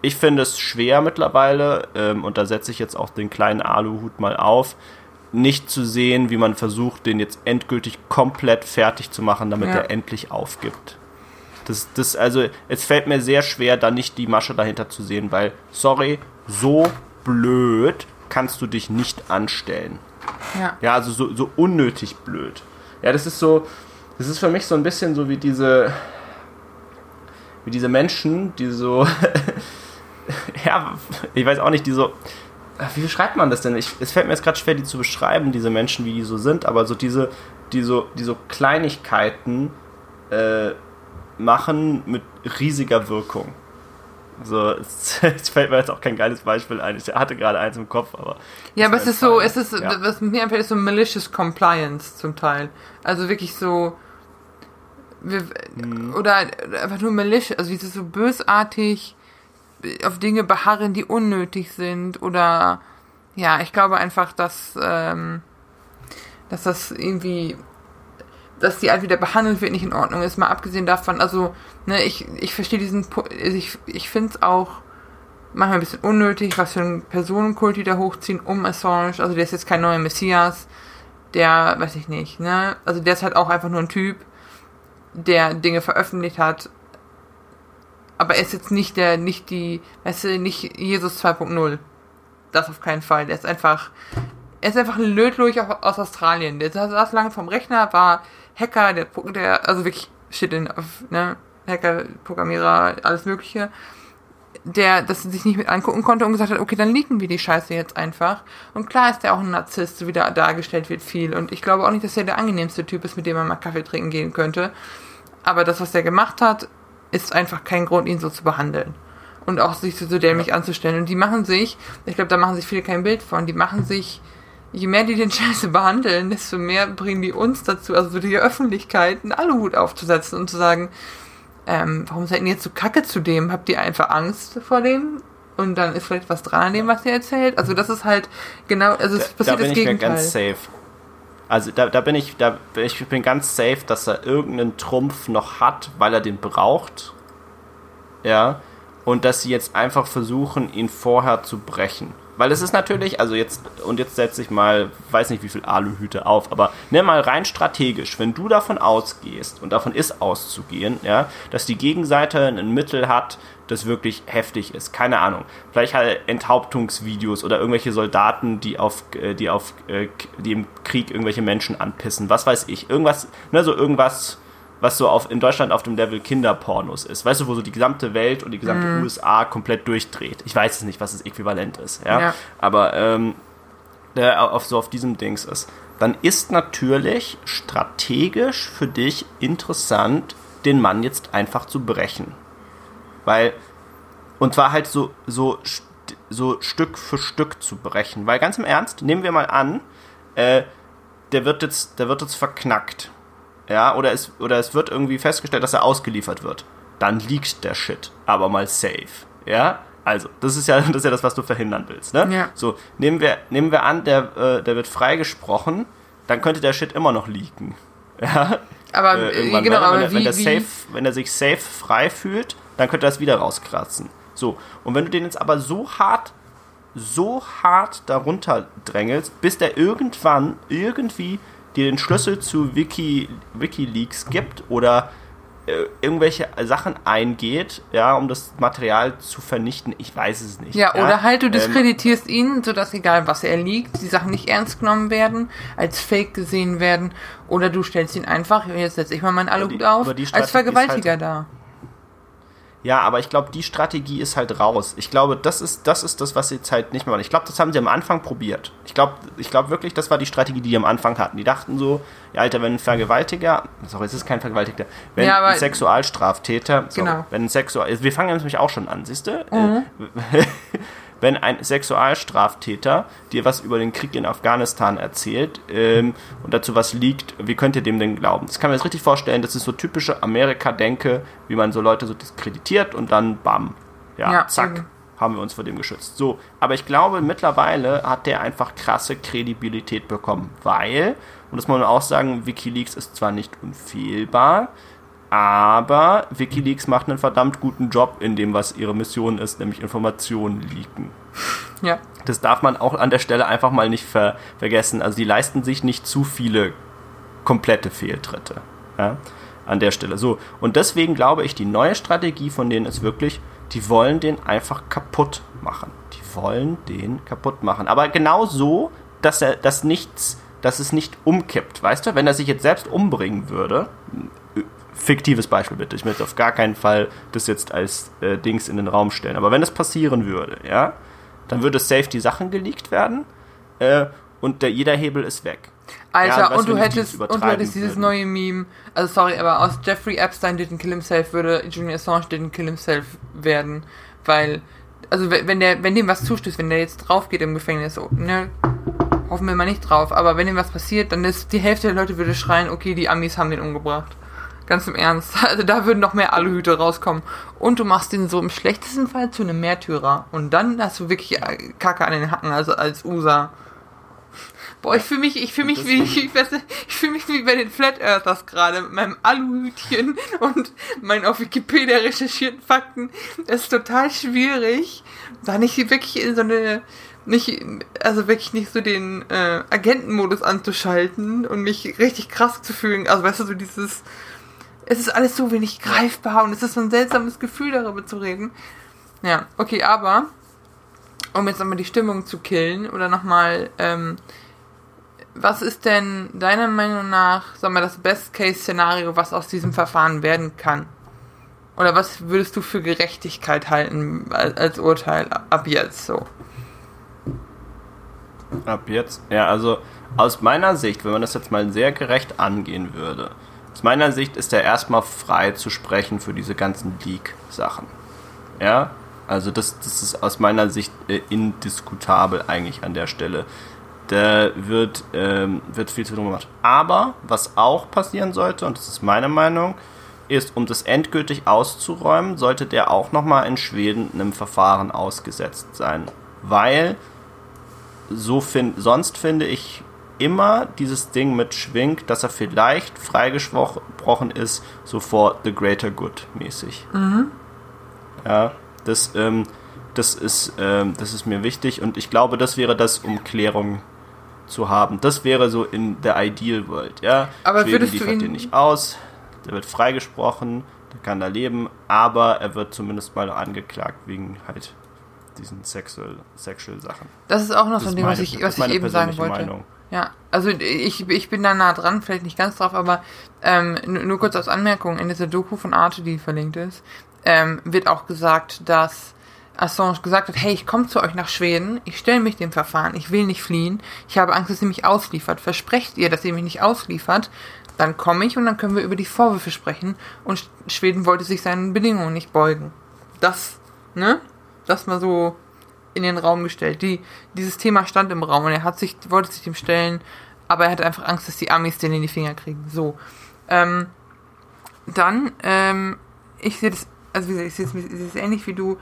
ich finde es schwer mittlerweile ähm, und da setze ich jetzt auch den kleinen Aluhut mal auf, nicht zu sehen, wie man versucht, den jetzt endgültig komplett fertig zu machen, damit ja. er endlich aufgibt. Das, das, also, es fällt mir sehr schwer, da nicht die Masche dahinter zu sehen, weil, sorry, so blöd kannst du dich nicht anstellen. Ja. Ja, also so, so unnötig blöd. Ja, das ist so, das ist für mich so ein bisschen so wie diese, wie diese Menschen, die so, ja, ich weiß auch nicht, die so, wie schreibt man das denn? Ich, es fällt mir jetzt gerade schwer, die zu beschreiben, diese Menschen, wie die so sind, aber so diese, die so, die so Kleinigkeiten, äh, machen mit riesiger Wirkung. So, es, fällt mir jetzt auch kein geiles Beispiel ein. Ich hatte gerade eins im Kopf, aber. Ja, aber es ist so, es ist, ja. was mir einfällt, ist so malicious compliance zum Teil. Also wirklich so, wir, mhm. oder einfach nur malicious, also dieses so bösartig auf Dinge beharren, die unnötig sind oder, ja, ich glaube einfach, dass, ähm, dass das irgendwie dass die Art, wie der behandelt wird, nicht in Ordnung ist. Mal abgesehen davon, also, ne, ich, ich verstehe diesen, ich, ich finde es auch manchmal ein bisschen unnötig, was für einen Personenkult die da hochziehen um Assange. Also, der ist jetzt kein neuer Messias. Der, weiß ich nicht, ne? Also, der ist halt auch einfach nur ein Typ, der Dinge veröffentlicht hat. Aber er ist jetzt nicht der, nicht die, weißt du, nicht Jesus 2.0. Das auf keinen Fall. Der ist einfach, er ist einfach ein Lötlurch aus Australien. Der saß lange vom Rechner, war Hacker, der, der also wirklich Shit in, ne, Hacker, Programmierer, alles Mögliche, der das sich nicht mit angucken konnte und gesagt hat, okay, dann liegen wir die Scheiße jetzt einfach. Und klar ist der auch ein Narzisst, so wie da dargestellt wird viel. Und ich glaube auch nicht, dass er der angenehmste Typ ist, mit dem man mal Kaffee trinken gehen könnte. Aber das, was er gemacht hat, ist einfach kein Grund, ihn so zu behandeln. Und auch sich so dämlich ja. anzustellen. Und die machen sich, ich glaube, da machen sich viele kein Bild von, die machen sich je mehr die den Scheiße behandeln, desto mehr bringen die uns dazu, also die Öffentlichkeit, einen Aluhut aufzusetzen und zu sagen, ähm, warum seid ihr jetzt so kacke zu dem? Habt ihr einfach Angst vor dem? Und dann ist vielleicht was dran an dem, was ihr erzählt. Also das ist halt genau, also es Da, da passiert bin das ich mir Gegenteil. ganz safe. Also da, da bin ich, da ich bin ganz safe, dass er irgendeinen Trumpf noch hat, weil er den braucht. Ja. Und dass sie jetzt einfach versuchen, ihn vorher zu brechen. Weil es ist natürlich, also jetzt, und jetzt setze ich mal, weiß nicht wie viel Aluhüte auf, aber nimm mal rein strategisch, wenn du davon ausgehst, und davon ist auszugehen, ja, dass die Gegenseite ein Mittel hat, das wirklich heftig ist. Keine Ahnung. Vielleicht halt Enthauptungsvideos oder irgendwelche Soldaten, die auf, äh, die auf, äh, die im Krieg irgendwelche Menschen anpissen. Was weiß ich. Irgendwas, ne, so irgendwas, was so auf, in Deutschland auf dem Level Kinderpornos ist. Weißt du, wo so die gesamte Welt und die gesamte USA komplett durchdreht. Ich weiß es nicht, was das Äquivalent ist, ja. Ja. Aber, ähm, der auf so auf diesem Dings ist, dann ist natürlich strategisch für dich interessant, den Mann jetzt einfach zu brechen. Weil, und zwar halt so, so, so Stück für Stück zu brechen. Weil ganz im Ernst, nehmen wir mal an, äh, der wird jetzt, der wird jetzt verknackt. Ja, oder es, oder es wird irgendwie festgestellt, dass er ausgeliefert wird. Dann liegt der Shit aber mal safe. Ja, also, das ist ja das, ist ja das was du verhindern willst. Ne? Ja. So, nehmen wir, nehmen wir an, der, äh, der wird freigesprochen, dann könnte der Shit immer noch liegen. Ja, Aber äh, äh, genau, wenn, er- aber wenn, er- wenn, wie, der wie, safe, wenn er sich safe frei fühlt, dann könnte er das wieder rauskratzen. So, und wenn du den jetzt aber so hart, so hart darunter drängelst, bis der irgendwann irgendwie dir den Schlüssel zu Wiki, Wikileaks gibt oder äh, irgendwelche Sachen eingeht, ja, um das Material zu vernichten, ich weiß es nicht. ja, oder halt du Ähm, diskreditierst ihn, sodass egal was er liegt, die Sachen nicht ernst genommen werden, als Fake gesehen werden, oder du stellst ihn einfach, jetzt setze ich mal meinen Aluhut die- auf, die als Vergewaltiger halt- da. Ja, aber ich glaube, die Strategie ist halt raus. Ich glaube, das ist, das ist das, was sie jetzt halt nicht mehr machen. Ich glaube, das haben sie am Anfang probiert. Ich glaube ich glaub wirklich, das war die Strategie, die die am Anfang hatten. Die dachten so, ja, Alter, wenn ein Vergewaltiger, sorry, es ist kein Vergewaltiger, wenn Ja, ein Sexualstraftäter, sorry, Genau. Mhm. wenn ein Sexual, wir fangen nämlich auch schon an, siehst du? Äh, wenn ein Sexualstraftäter dir was über den Krieg in Afghanistan erzählt ähm, und dazu was liegt, wie könnt ihr dem denn glauben? Das kann man sich richtig vorstellen, das ist so typische Amerika-Denke, wie man so Leute so diskreditiert und dann bam, ja, Ja, zack, eben. haben wir uns vor dem geschützt. So, aber ich glaube, mittlerweile hat der einfach krasse Kredibilität bekommen, weil, und das muss man auch sagen, Wikileaks ist zwar nicht unfehlbar, aber Wikileaks macht einen verdammt guten Job in dem, was ihre Mission ist, nämlich Informationen leaken. Ja. Das darf man auch an der Stelle einfach mal nicht ver vergessen. Also die leisten sich nicht zu viele komplette Fehltritte. Ja? An der Stelle. So. Und deswegen glaube ich, die neue Strategie von denen ist wirklich, die wollen den einfach kaputt machen. Die wollen den kaputt machen. Aber genau so, dass er das nichts, dass es nicht umkippt. Weißt du, wenn er sich jetzt selbst umbringen würde, fiktives Beispiel bitte. Ich möchte auf gar keinen Fall das jetzt als äh, Dings in den Raum stellen. Aber wenn es passieren würde, ja, dann würde safe die Sachen geleakt werden äh, und der, jeder Hebel ist weg. Alter, Ja, und, du, hättest, das und du hättest dieses würden. neue Meme, also sorry, aber aus Jeffrey Epstein didn't kill himself würde Julian Assange didn't kill himself werden, weil, also wenn der, wenn dem was zustößt, wenn der jetzt drauf geht im Gefängnis, so, ne, hoffen wir mal nicht drauf, aber wenn ihm was passiert, dann ist die Hälfte der Leute würde schreien, okay, die Amis haben den umgebracht. Ganz im Ernst. Also da würden noch mehr Aluhüte rauskommen. Und du machst ihn so im schlechtesten Fall zu einem Märtyrer. Und dann hast du wirklich äh, Kacke an den Hacken, also als USA. Boah, ich fühle mich, ich fühle mich wie, ich, weiß ich fühle mich wie bei den Flat Earthers gerade mit meinem Aluhütchen und meinen auf Wikipedia recherchierten Fakten. Das ist total schwierig, da nicht wirklich in so eine, nicht, also wirklich nicht so den äh, Agentenmodus anzuschalten und mich richtig krass zu fühlen. Also weißt du, so dieses, es ist alles so wenig greifbar und es ist so ein seltsames Gefühl, darüber zu reden. Ja, okay, aber um jetzt nochmal die Stimmung zu killen oder nochmal, ähm, was ist denn deiner Meinung nach, sag mal, das Best-Case-Szenario, was aus diesem Verfahren werden kann? Oder was würdest du für Gerechtigkeit halten als, als Urteil ab jetzt so? Ab jetzt? Ja, also aus meiner Sicht, wenn man das jetzt mal sehr gerecht angehen würde, aus meiner Sicht ist er erstmal frei zu sprechen für diese ganzen Leak-Sachen. Ja, also das, das ist aus meiner Sicht äh, indiskutabel eigentlich an der Stelle. Da wird, ähm, wird viel zu tun gemacht. Aber was auch passieren sollte, und das ist meine Meinung, ist, um das endgültig auszuräumen, sollte der auch nochmal in Schweden einem Verfahren ausgesetzt sein. Weil so find, sonst finde ich immer dieses Ding mit schwingt, dass er vielleicht freigesprochen ist, so vor The Greater Good mäßig. Mhm. Ja, das, ähm, das, ist, ähm, das ist mir wichtig und ich glaube, das wäre das, um Klärung zu haben. Das wäre so in der Ideal World. Ja? Aber Schweden würdest liefert du ihn den nicht aus, der wird freigesprochen, der kann da leben, aber er wird zumindest mal angeklagt wegen halt diesen Sexual, Sexual Sachen. Das ist auch noch so ein Ding, was ich, was ich eben sagen wollte. Meinung. Ja, also ich, ich bin da nah dran, vielleicht nicht ganz drauf, aber ähm, nur kurz als Anmerkung, in dieser Doku von Arte, die verlinkt ist, ähm, wird auch gesagt, dass Assange gesagt hat, hey, ich komme zu euch nach Schweden, ich stelle mich dem Verfahren, ich will nicht fliehen, ich habe Angst, dass ihr mich ausliefert. Versprecht ihr, dass ihr mich nicht ausliefert, dann komme ich und dann können wir über die Vorwürfe sprechen. Und Schweden wollte sich seinen Bedingungen nicht beugen. Das, ne? Das mal so in den Raum gestellt. Die, dieses Thema stand im Raum und er hat sich, wollte sich dem stellen, aber er hatte einfach Angst, dass die Amis den in die Finger kriegen. So. Ähm, dann, ähm, ich sehe das, also wie gesagt, ich sehe es ähnlich wie du,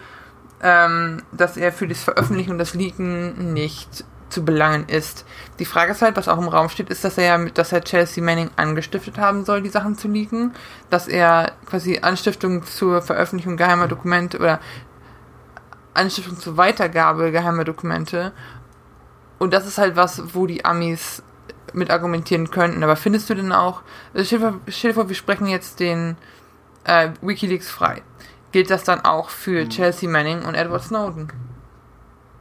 ähm, dass er für das Veröffentlichen und das Leaken nicht zu belangen ist. Die Frage ist halt, was auch im Raum steht, ist, dass er dass er Chelsea Manning angestiftet haben soll, die Sachen zu leaken, dass er quasi Anstiftung zur Veröffentlichung geheimer Dokumente oder Anstiftung zur Weitergabe geheimer Dokumente. Und das ist halt was, wo die Amis mit argumentieren könnten. Aber findest du denn auch, also stell, dir vor, stell dir vor, wir sprechen jetzt den äh, Wikileaks frei. Gilt das dann auch für mhm. Chelsea Manning und Edward Snowden?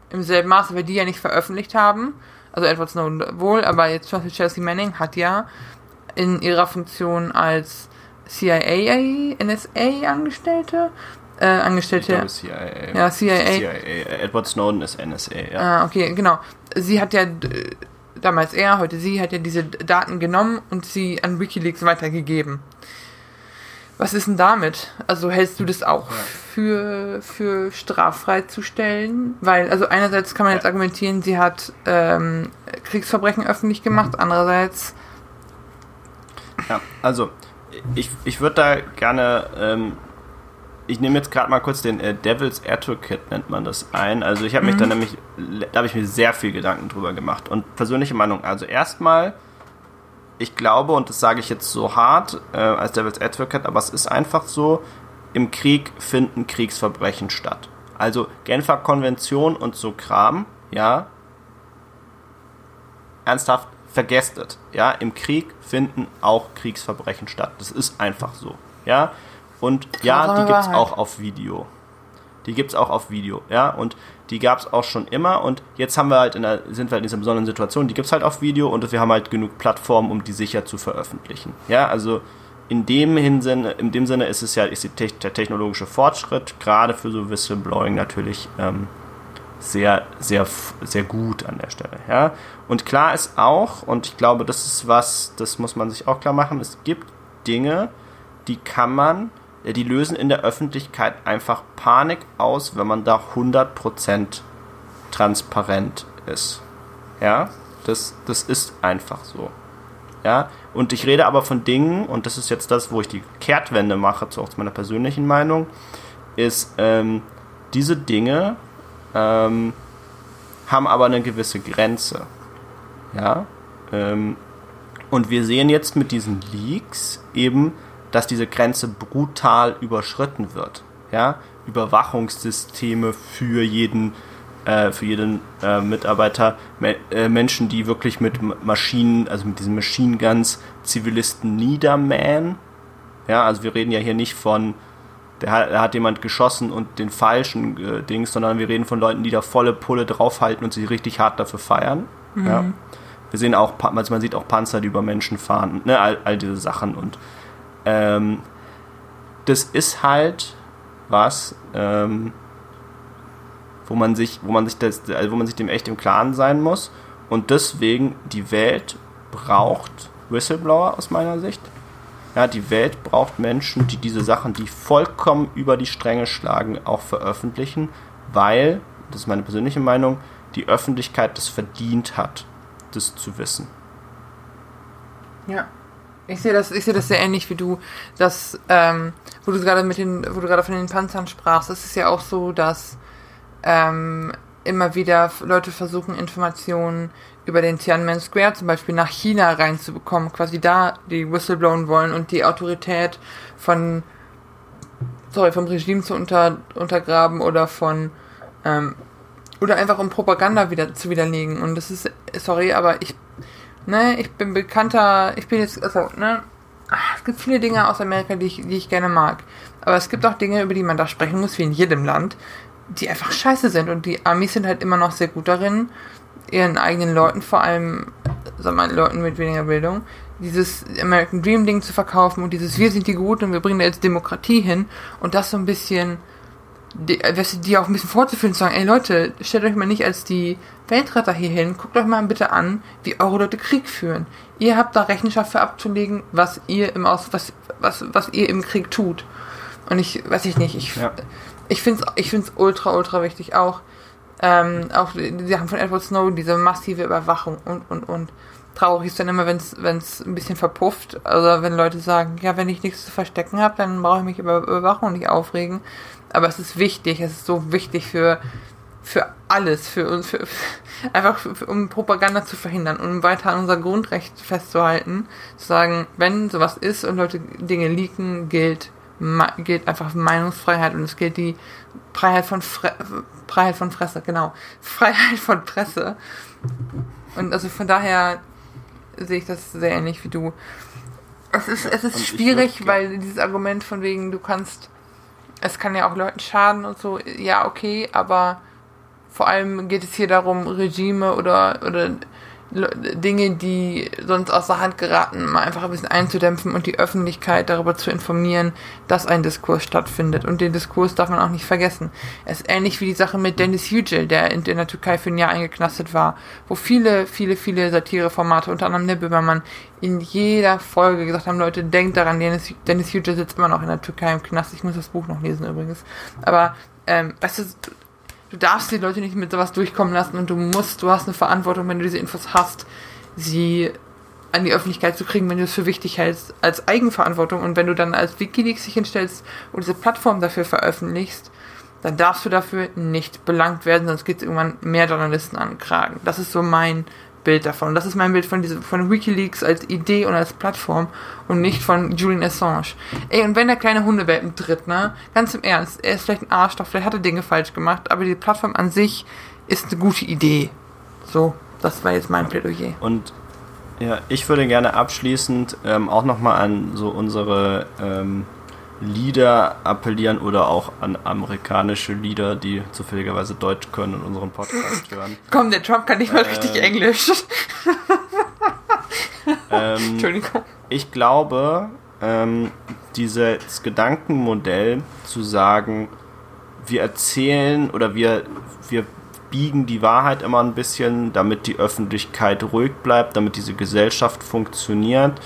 Im selben Maße, weil die ja nicht veröffentlicht haben. Also Edward Snowden wohl, aber jetzt zum Beispiel Chelsea Manning hat ja in ihrer Funktion als CIA, NSA-Angestellte äh, Angestellte. Ich glaube, CIA. Ja, CIA. CIA. Edward Snowden ist NSA, ja. Ah, okay, genau. Sie hat ja, damals er, heute sie, hat ja diese Daten genommen und sie an Wikileaks weitergegeben. Was ist denn damit? Also hältst du das auch ja. für, für straffrei zu stellen? Weil, also einerseits kann man jetzt argumentieren, sie hat ähm, Kriegsverbrechen öffentlich gemacht, mhm. andererseits. Ja, also ich, ich würde da gerne ähm, ich nehme jetzt gerade mal kurz den äh, Devil's Advocate, nennt man das ein. Also ich habe mich mhm. da nämlich, da habe ich mir sehr viel Gedanken drüber gemacht. Und persönliche Meinung, also erstmal, ich glaube, und das sage ich jetzt so hart äh, als Devil's Advocate, aber es ist einfach so, im Krieg finden Kriegsverbrechen statt. Also Genfer Konvention und so Kram, ja. Ernsthaft, vergesst es. Ja, im Krieg finden auch Kriegsverbrechen statt. Das ist einfach so. Ja, und ja, die gibt es auch auf Video. Die gibt es auch auf Video, ja. Und die gab es auch schon immer. Und jetzt haben wir halt in der, sind wir halt in dieser besonderen Situation, die gibt es halt auf Video und wir haben halt genug Plattformen, um die sicher zu veröffentlichen. Ja, also in dem Hinsinne, in dem Sinne ist es ja, ist der technologische Fortschritt, gerade für so Whistleblowing natürlich ähm, sehr, sehr, sehr gut an der Stelle. Ja? Und klar ist auch, und ich glaube, das ist was, das muss man sich auch klar machen, es gibt Dinge, die kann man die lösen in der Öffentlichkeit einfach Panik aus, wenn man da 100% transparent ist. Ja, das, das ist einfach so. Ja, und ich rede aber von Dingen, und das ist jetzt das, wo ich die Kehrtwende mache, zu, auch zu meiner persönlichen Meinung, ist, ähm, diese Dinge ähm, haben aber eine gewisse Grenze. Ja, ähm, und wir sehen jetzt mit diesen Leaks eben, dass diese Grenze brutal überschritten wird. Ja? Überwachungssysteme für jeden, äh, für jeden äh, Mitarbeiter, me äh, Menschen, die wirklich mit Maschinen, also mit diesen Machine Guns Zivilisten niedermähen. Ja, also wir reden ja hier nicht von, der hat, da hat jemand geschossen und den falschen äh, Dings, sondern wir reden von Leuten, die da volle Pulle draufhalten und sich richtig hart dafür feiern. Mhm. Ja. Wir sehen auch, also man sieht auch Panzer, die über Menschen fahren, ne, all, all diese Sachen und ähm, das ist halt was, ähm, wo man sich, wo man sich das, also wo man sich dem echt im Klaren sein muss. Und deswegen die Welt braucht Whistleblower aus meiner Sicht. Ja, die Welt braucht Menschen, die diese Sachen, die vollkommen über die Stränge schlagen, auch veröffentlichen, weil, das ist meine persönliche Meinung, die Öffentlichkeit das verdient hat, das zu wissen. Ja. Ich sehe das, ich das sehr ähnlich wie du, dass, ähm, wo du gerade mit den, wo du gerade von den Panzern sprachst, es ist ja auch so, dass ähm, immer wieder Leute versuchen, Informationen über den Tiananmen Square zum Beispiel nach China reinzubekommen, quasi da die Whistleblowen wollen und die Autorität von, sorry, vom Regime zu unter, untergraben oder von, ähm, oder einfach um Propaganda wieder zu widerlegen. Und das ist, sorry, aber ich, ne, ich bin bekannter, ich bin jetzt, also, ne, es gibt viele Dinge aus Amerika, die ich, die ich gerne mag. Aber es gibt auch Dinge, über die man da sprechen muss, wie in jedem Land, die einfach scheiße sind. Und die Amis sind halt immer noch sehr gut darin, ihren eigenen Leuten, vor allem, sag mal, Leuten mit weniger Bildung, dieses American Dream Ding zu verkaufen und dieses Wir sind die Guten und wir bringen da jetzt Demokratie hin und das so ein bisschen, die, die auch ein bisschen vorzuführen und zu sagen, ey Leute, stellt euch mal nicht als die Weltretter hier hin, guckt euch mal bitte an, wie eure Leute Krieg führen. Ihr habt da Rechenschaft für abzulegen, was ihr im Aus, was, was, was ihr im Krieg tut. Und ich, weiß ich nicht, ich, ja. ich finde es ich find's ultra, ultra wichtig auch, ähm, auch die Sachen von Edward Snowden, diese massive Überwachung und, und, und. Traurig ist dann immer, wenn es ein bisschen verpufft. Also wenn Leute sagen, ja, wenn ich nichts zu verstecken habe, dann brauche ich mich über Überwachung nicht aufregen. Aber es ist wichtig, es ist so wichtig für, für alles, für uns, für, einfach für, um Propaganda zu verhindern und um weiter an unser Grundrecht festzuhalten, zu sagen, wenn sowas ist und Leute Dinge leaken, gilt gilt einfach Meinungsfreiheit und es gilt die Freiheit von Fre Freiheit von Fresse, genau. Freiheit von Presse. Und also von daher sehe ich das sehr ähnlich wie du. Es ist, es ist schwierig, weil dieses Argument von wegen, du kannst, es kann ja auch Leuten schaden und so, ja, okay, aber vor allem geht es hier darum, Regime oder, oder Dinge, die sonst außer Hand geraten, mal einfach ein bisschen einzudämpfen und die Öffentlichkeit darüber zu informieren, dass ein Diskurs stattfindet. Und den Diskurs darf man auch nicht vergessen. Es ist ähnlich wie die Sache mit Dennis Yücel, der in, in der Türkei für ein Jahr eingeknastet war, wo viele, viele, viele Satireformate, unter anderem der Böhmermann, in jeder Folge gesagt haben, Leute, denkt daran, Dennis, Dennis Yücel sitzt immer noch in der Türkei im Knast. Ich muss das Buch noch lesen übrigens. Aber, ähm, weißt du, du darfst die Leute nicht mit sowas durchkommen lassen und du musst, du hast eine Verantwortung, wenn du diese Infos hast, sie an die Öffentlichkeit zu kriegen, wenn du es für wichtig hältst, als Eigenverantwortung. Und wenn du dann als Wikileaks dich hinstellst und diese Plattform dafür veröffentlichst, dann darfst du dafür nicht belangt werden, sonst geht es irgendwann mehr Journalisten an Kragen. Das ist so mein Bild davon. Das ist mein Bild von, diesem, von Wikileaks als Idee und als Plattform und nicht von Julian Assange. Ey, und wenn der kleine Hundewelpen tritt, ne, ganz im Ernst, er ist vielleicht ein Arschloch, vielleicht hat er Dinge falsch gemacht, aber die Plattform an sich ist eine gute Idee. So, das war jetzt mein Plädoyer. Und ja, ich würde gerne abschließend ähm, auch nochmal an so unsere ähm, Lieder appellieren oder auch an amerikanische Lieder, die zufälligerweise Deutsch können und unseren Podcast hören. Komm, der Trump kann nicht mal äh, richtig Englisch. ähm, Entschuldigung. Ich glaube, ähm, dieses Gedankenmodell zu sagen, wir erzählen oder wir, wir biegen die Wahrheit immer ein bisschen, damit die Öffentlichkeit ruhig bleibt, damit diese Gesellschaft funktioniert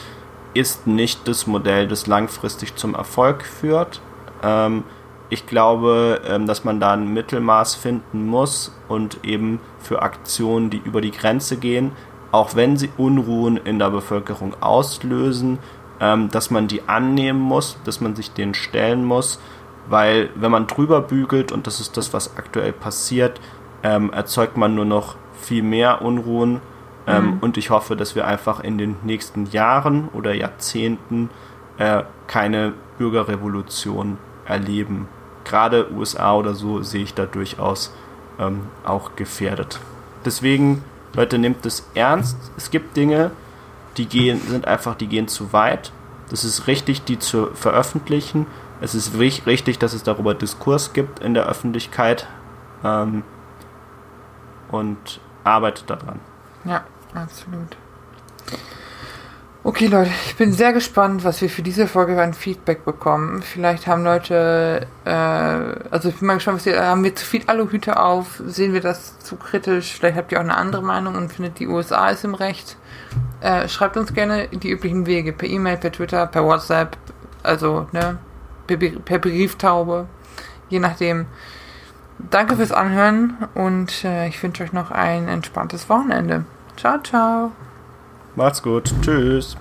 ist nicht das Modell, das langfristig zum Erfolg führt. Ähm, ich glaube, ähm, dass man da ein Mittelmaß finden muss und eben für Aktionen, die über die Grenze gehen, auch wenn sie Unruhen in der Bevölkerung auslösen, ähm, dass man die annehmen muss, dass man sich denen stellen muss, weil wenn man drüber bügelt, und das ist das, was aktuell passiert, ähm, erzeugt man nur noch viel mehr Unruhen ähm, mhm. Und ich hoffe, dass wir einfach in den nächsten Jahren oder Jahrzehnten äh, keine Bürgerrevolution erleben. Gerade USA oder so sehe ich da durchaus ähm, auch gefährdet. Deswegen, Leute, nehmt es ernst. Es gibt Dinge, die gehen, sind einfach, die gehen zu weit. Das ist richtig, die zu veröffentlichen. Es ist richtig, dass es darüber Diskurs gibt in der Öffentlichkeit. Ähm, und arbeitet daran. Ja, absolut. Okay, Leute, ich bin sehr gespannt, was wir für diese Folge an Feedback bekommen. Vielleicht haben Leute, äh, also ich bin mal gespannt, was ihr, haben wir zu viel Aluhüte auf? Sehen wir das zu kritisch? Vielleicht habt ihr auch eine andere Meinung und findet die USA ist im Recht. Äh, schreibt uns gerne die üblichen Wege, per E-Mail, per Twitter, per WhatsApp, also, ne, per, per Brieftaube, je nachdem. Danke fürs Anhören und äh, ich wünsche euch noch ein entspanntes Wochenende. Ciao, ciao. Macht's gut. Tschüss.